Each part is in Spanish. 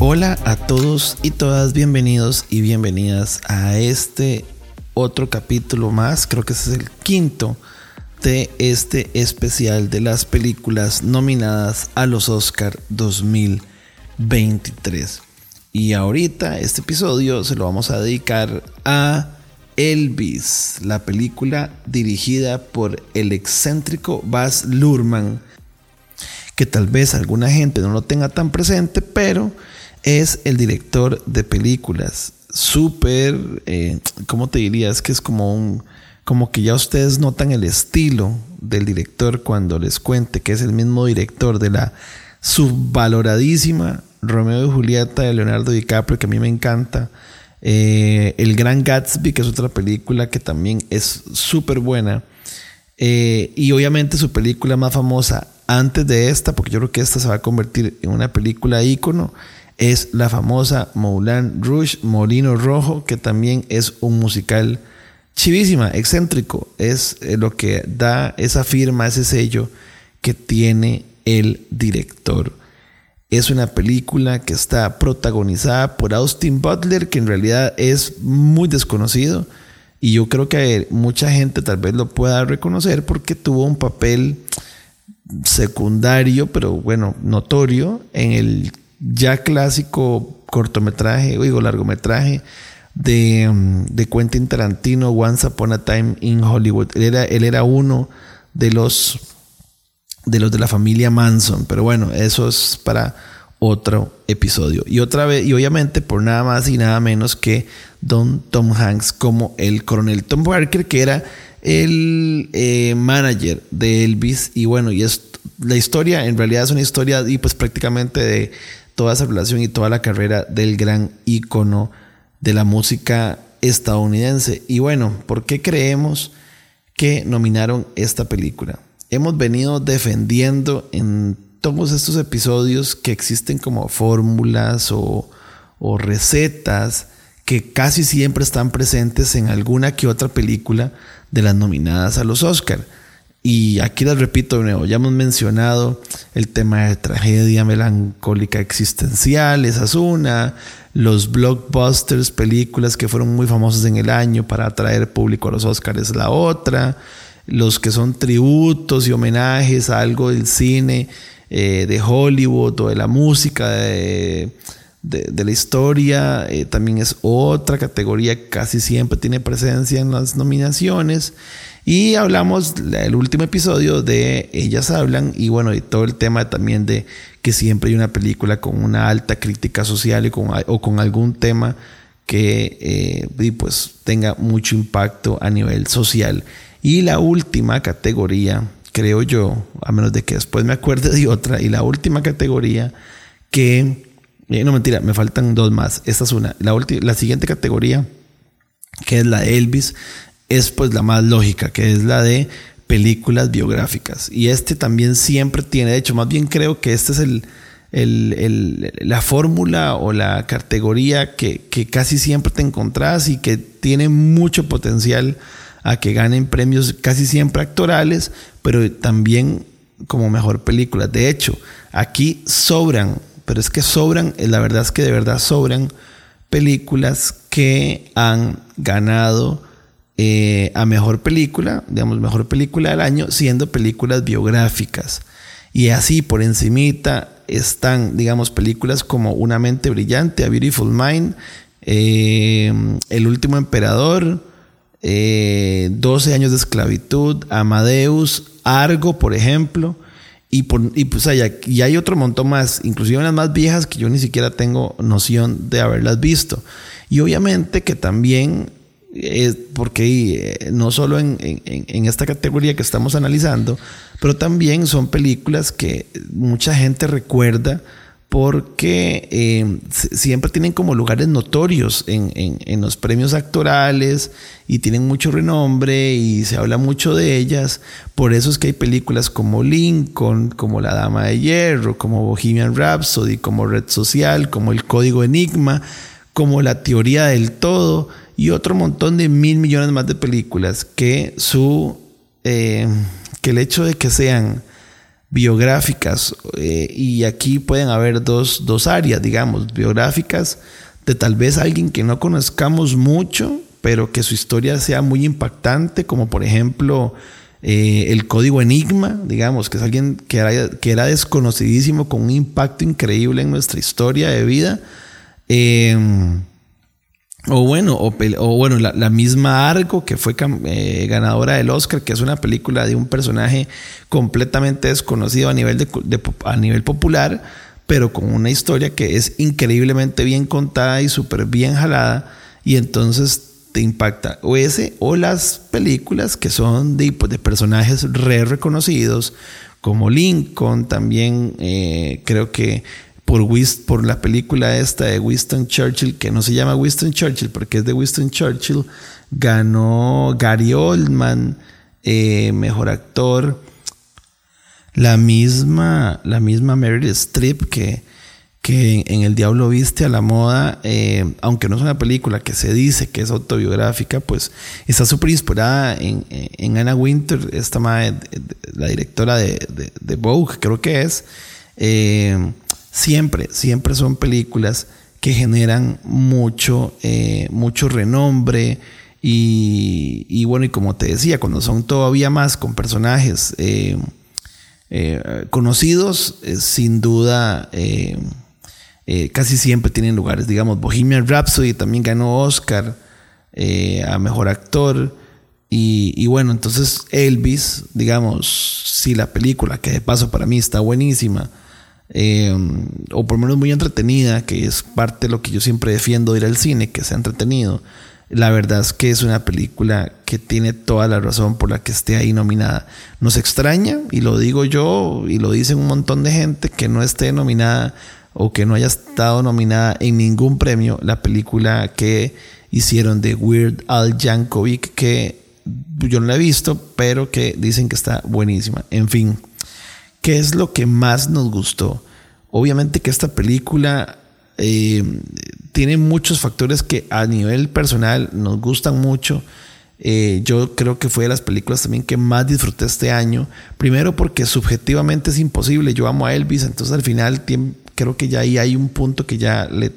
Hola a todos y todas, bienvenidos y bienvenidas a este otro capítulo más, creo que ese es el quinto de este especial de las películas nominadas a los Oscar 2023. Y ahorita este episodio se lo vamos a dedicar a Elvis, la película dirigida por el excéntrico Baz Luhrmann, que tal vez alguna gente no lo tenga tan presente, pero es el director de películas súper, eh, ¿cómo te dirías? Que es como un, como que ya ustedes notan el estilo del director cuando les cuente que es el mismo director de la subvaloradísima Romeo y Julieta de Leonardo DiCaprio, que a mí me encanta. Eh, el Gran Gatsby, que es otra película que también es súper buena. Eh, y obviamente su película más famosa antes de esta, porque yo creo que esta se va a convertir en una película ícono, es la famosa Moulin Rouge, Molino Rojo, que también es un musical chivísima, excéntrico. Es eh, lo que da esa firma, ese sello que tiene el director. Es una película que está protagonizada por Austin Butler, que en realidad es muy desconocido. Y yo creo que mucha gente tal vez lo pueda reconocer porque tuvo un papel secundario, pero bueno, notorio en el ya clásico cortometraje, digo largometraje de, Quentin Tarantino, Once Upon a Time in Hollywood. Era, él era uno de los de los de la familia Manson, pero bueno, eso es para otro episodio. Y otra vez, y obviamente por nada más y nada menos que Don Tom Hanks como el coronel Tom Barker, que era el eh, manager de Elvis. Y bueno, y es la historia, en realidad es una historia y pues prácticamente de toda esa relación y toda la carrera del gran ícono de la música estadounidense. Y bueno, ¿por qué creemos que nominaron esta película? Hemos venido defendiendo en todos estos episodios que existen como fórmulas o, recetas que casi siempre están presentes en alguna que otra película de las nominadas a los Oscar. Y aquí les repito de nuevo, ya hemos mencionado el tema de tragedia melancólica existencial, esa es una, los blockbusters, películas que fueron muy famosas en el año para atraer público a los Oscars la otra, los que son tributos y homenajes a algo del cine eh, de Hollywood o de la música de, la historia, eh, también es otra categoría, casi siempre tiene presencia en las nominaciones. Y hablamos el último episodio de Ellas Hablan y bueno, y todo el tema también de que siempre hay una película con una alta crítica social y con, o con algún tema que eh, pues tenga mucho impacto a nivel social. Y la última categoría, creo yo, a menos de que después me acuerde de otra, y la última categoría que, eh, no mentira, me faltan dos más, esta es una, la, la siguiente categoría, que es la de Elvis, es pues la más lógica, que es la de películas biográficas. Y este también siempre tiene, de hecho, más bien creo que este es el, la fórmula o la categoría que, que, casi siempre te encontrás y que tiene mucho potencial a que ganen premios casi siempre actorales, pero también como mejor película. De hecho, aquí sobran, pero es que sobran, la verdad es que de verdad sobran películas que han ganado eh, a mejor película, digamos, mejor película del año, siendo películas biográficas. Y así por encimita están, digamos, películas como Una mente brillante, A Beautiful Mind, eh, El último emperador, 12 eh, años de esclavitud, Amadeus, Argo, por ejemplo. Y, por, y pues hay, y hay otro montón más, inclusive unas más viejas que yo ni siquiera tengo noción de haberlas visto. Y obviamente que también porque eh, no solo en, esta categoría que estamos analizando, pero también son películas que mucha gente recuerda porque eh, siempre tienen como lugares notorios en, los premios actorales y tienen mucho renombre y se habla mucho de ellas. Por eso es que hay películas como Lincoln, como La Dama de Hierro, como Bohemian Rhapsody, como Red Social, como El Código Enigma, como La Teoría del Todo y otro montón de mil millones más de películas que su, eh, que el hecho de que sean biográficas, eh, y aquí pueden haber dos, dos áreas, digamos, biográficas de tal vez alguien que no conozcamos mucho, pero que su historia sea muy impactante, como por ejemplo eh, el código Enigma, digamos, que es alguien que era, que era desconocidísimo con un impacto increíble en nuestra historia de vida. Em, o bueno, o, bueno, la, misma Argo, que fue eh, ganadora del Oscar, que es una película de un personaje completamente desconocido a nivel, de, a nivel popular, pero con una historia que es increíblemente bien contada y súper bien jalada. Y entonces te impacta o ese o las películas que son de, pues, de personajes re reconocidos, como Lincoln, también eh, creo que por, por la película esta de Winston Churchill, que no se llama Winston Churchill porque es de Winston Churchill, ganó Gary Oldman, eh, mejor actor. La misma, la misma Meryl Streep que, que en El Diablo Viste a la Moda, eh, aunque no es una película que se dice que es autobiográfica, pues está súper inspirada en, en, Anna Winter, esta madre, la directora de, de, Vogue, creo que es. Eh, siempre, siempre son películas que generan mucho, eh, mucho renombre. Y, y, bueno, y como te decía, cuando son todavía más con personajes eh, conocidos, eh, sin duda, casi siempre tienen lugares. Digamos, Bohemian Rhapsody también ganó Oscar a Mejor Actor. Y, bueno, entonces Elvis, digamos, si la película, que de paso para mí está buenísima, o por lo menos muy entretenida, que es parte de lo que yo siempre defiendo de ir al cine, que sea entretenido, la verdad es que es una película que tiene toda la razón por la que esté ahí nominada. Nos extraña, y lo digo yo, y lo dicen un montón de gente, que no esté nominada o que no haya estado nominada en ningún premio la película que hicieron de Weird Al Yankovic, que yo no la he visto, pero que dicen que está buenísima. En fin, ¿qué es lo que más nos gustó? Obviamente que esta película eh, tiene muchos factores que a nivel personal nos gustan mucho. Eh, yo creo que fue de las películas también que más disfruté este año. Primero porque subjetivamente es imposible. Yo amo a Elvis, entonces al final creo que ya ahí hay un punto que ya le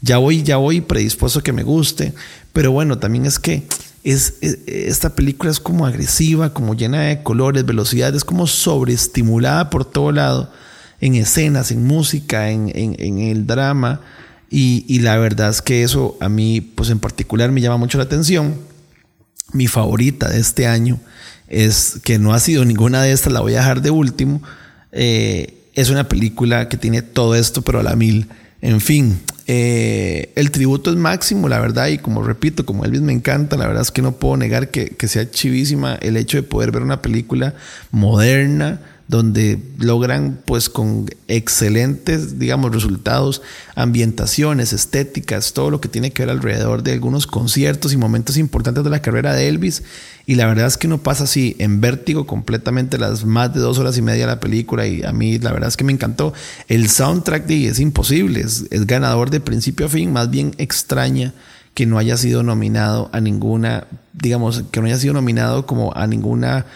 ya voy ya voy predispuesto a que me guste. Pero bueno, también es que es, esta película es como agresiva, como llena de colores, velocidades, es como sobreestimulada por todo lado en escenas, en música, en, en el drama. Y, la verdad es que eso a mí, pues en particular, me llama mucho la atención. Mi favorita de este año es que no ha sido ninguna de estas, la voy a dejar de último. Eh, es una película que tiene todo esto, pero a la mil. En fin, eh, el tributo es máximo, la verdad, y como repito, como Elvis me encanta, la verdad es que no puedo negar que, que sea chivísima el hecho de poder ver una película moderna, donde logran pues con excelentes, digamos, resultados, ambientaciones, estéticas, todo lo que tiene que ver alrededor de algunos conciertos y momentos importantes de la carrera de Elvis. Y la verdad es que no pasa así en vértigo completamente las más de dos horas y media de la película y a mí la verdad es que me encantó. El soundtrack de es imposible, es, es ganador de principio a fin, más bien extraña que no haya sido nominado a ninguna, digamos, que no haya sido nominado como a ninguna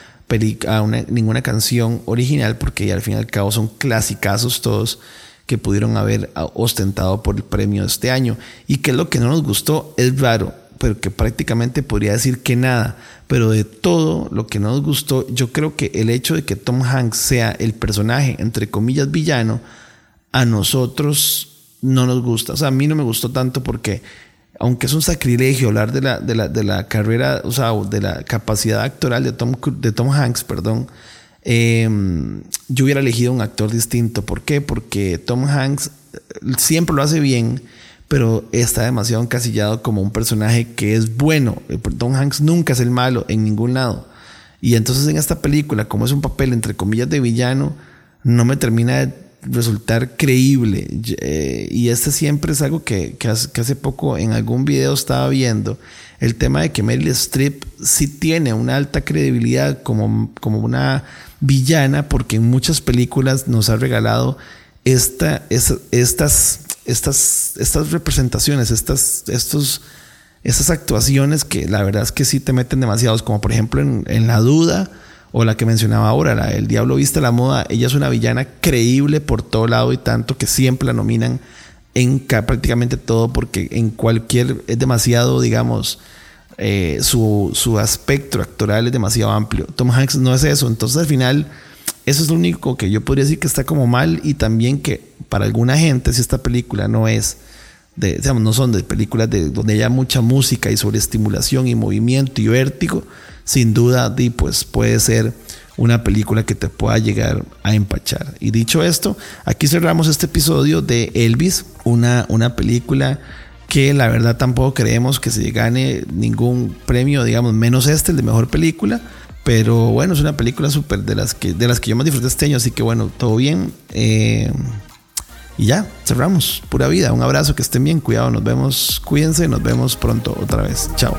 a ninguna canción original porque al fin y al cabo son clasicazos todos que pudieron haber ostentado por el premio de este año. Y que lo que no nos gustó es raro, pero que prácticamente podría decir que nada. Pero de todo lo que no nos gustó, yo creo que el hecho de que Tom Hanks sea el personaje, entre comillas, villano, a nosotros no nos gusta. O sea, a mí no me gustó tanto porque aunque es un sacrilegio hablar de la, de la, de la carrera, o sea, de la capacidad actoral de Tom, de Tom Hanks, perdón, em, yo hubiera elegido un actor distinto. ¿Por qué? Porque Tom Hanks eh, siempre lo hace bien, pero está demasiado encasillado como un personaje que es bueno. Eh, Tom Hanks nunca es el malo en ningún lado. Y entonces en esta película, como es un papel entre comillas de villano, no me termina de resultar creíble. Eh, y este siempre es algo que, que, hace, poco en algún video estaba viendo. El tema de que Meryl Streep sí tiene una alta credibilidad como, como una villana, porque en muchas películas nos ha regalado esta, estas, estas, estas representaciones, estas, estos, estas actuaciones que la verdad es que sí te meten demasiados, como por ejemplo en, en La Duda o la que mencionaba ahora, la El Diablo Viste la Moda, ella es una villana creíble por todo lado y tanto que siempre la nominan en prácticamente todo porque en cualquier es demasiado, digamos, eh, su, su aspecto actoral es demasiado amplio. Tom Hanks no es eso, entonces al final eso es lo único que yo podría decir que está como mal y también que para alguna gente si esta película no es de, digamos, no son de películas de donde haya mucha música y sobreestimulación y movimiento y vértigo, sin duda pues puede ser una película que te pueda llegar a empachar. Y dicho esto, aquí cerramos este episodio de Elvis, una, una película que la verdad tampoco creemos que se gane ningún premio, digamos, menos este, el de mejor película pero bueno, es una película súper de las que de las que yo más disfruté este año, así que bueno, todo bien. Eh, y ya, cerramos. Pura vida. Un abrazo, que estén bien, cuidado, nos vemos, cuídense, nos vemos pronto otra vez. Chao.